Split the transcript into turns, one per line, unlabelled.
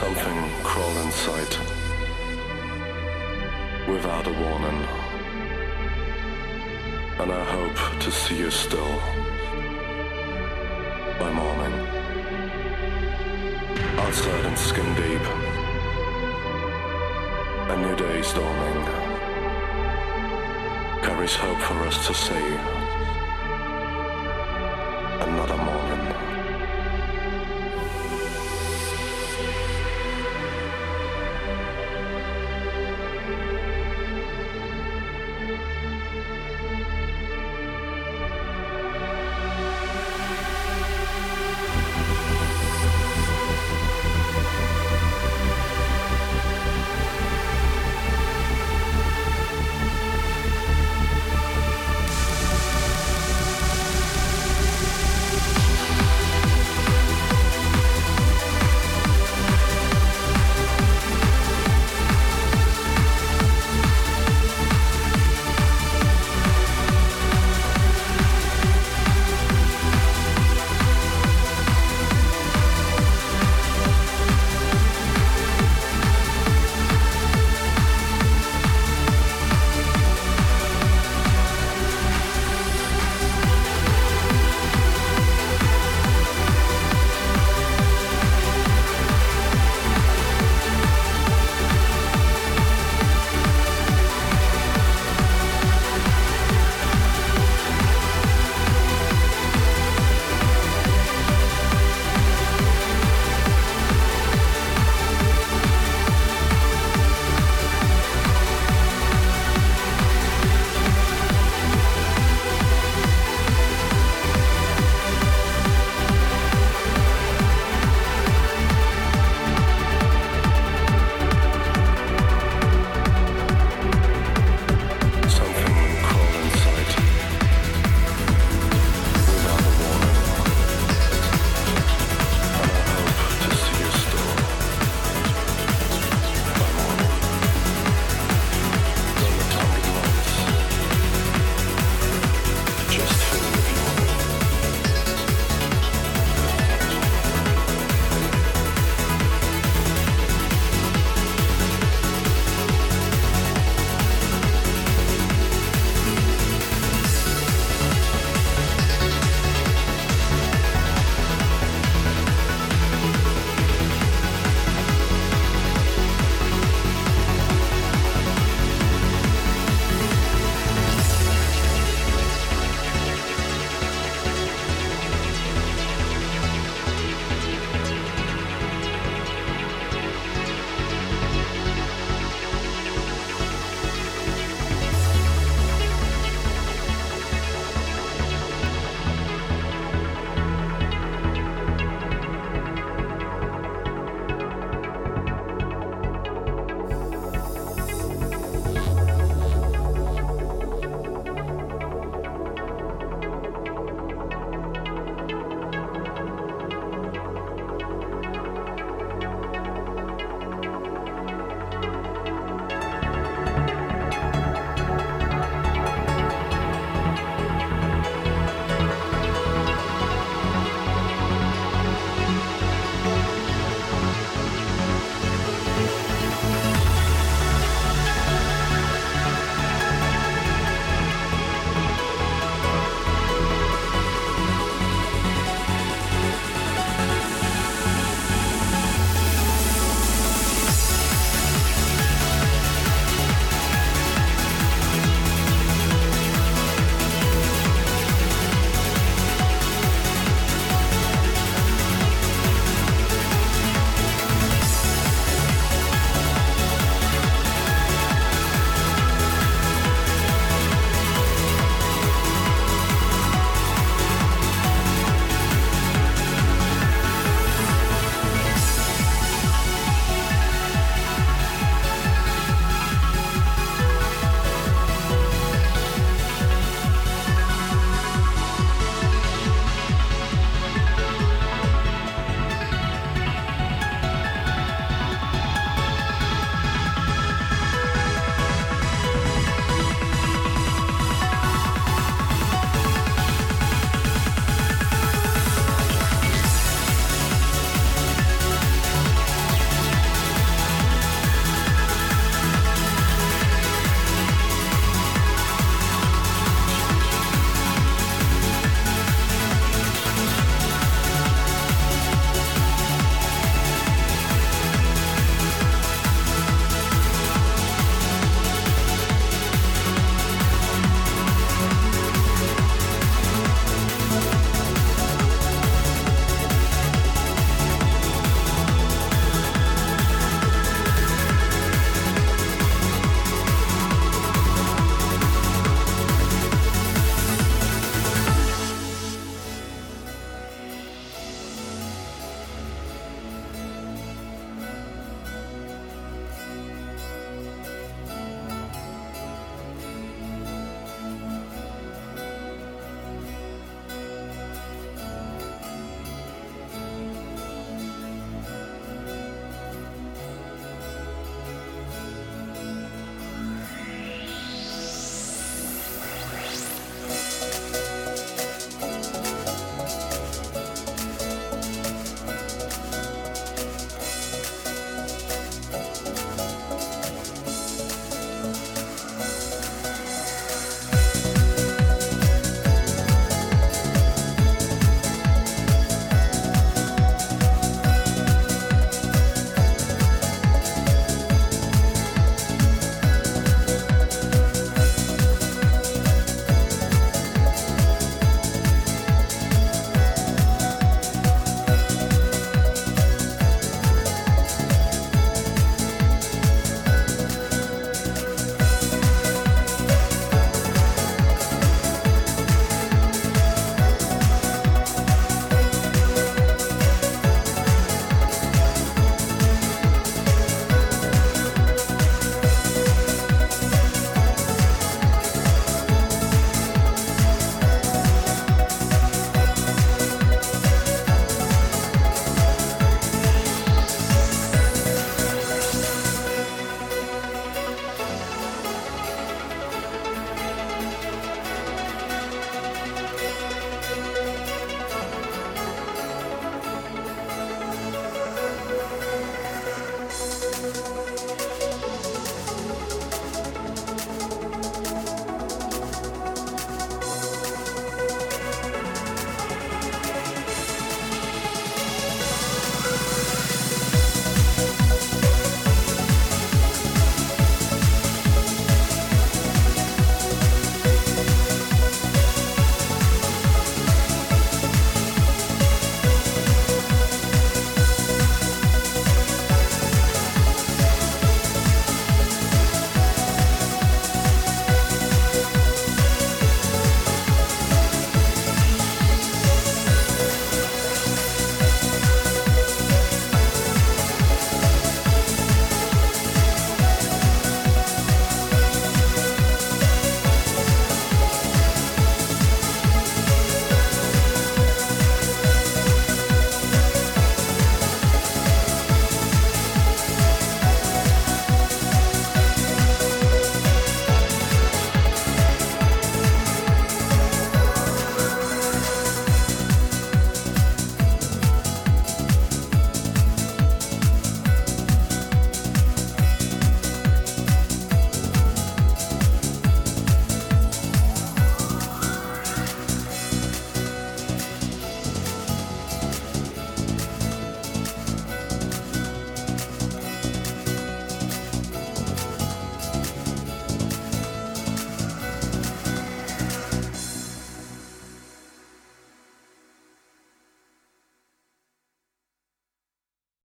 Something crawled sight, without a warning. And I hope to see you still by morning. Outside and skin deep, a new day is dawning. Carries hope for us to see.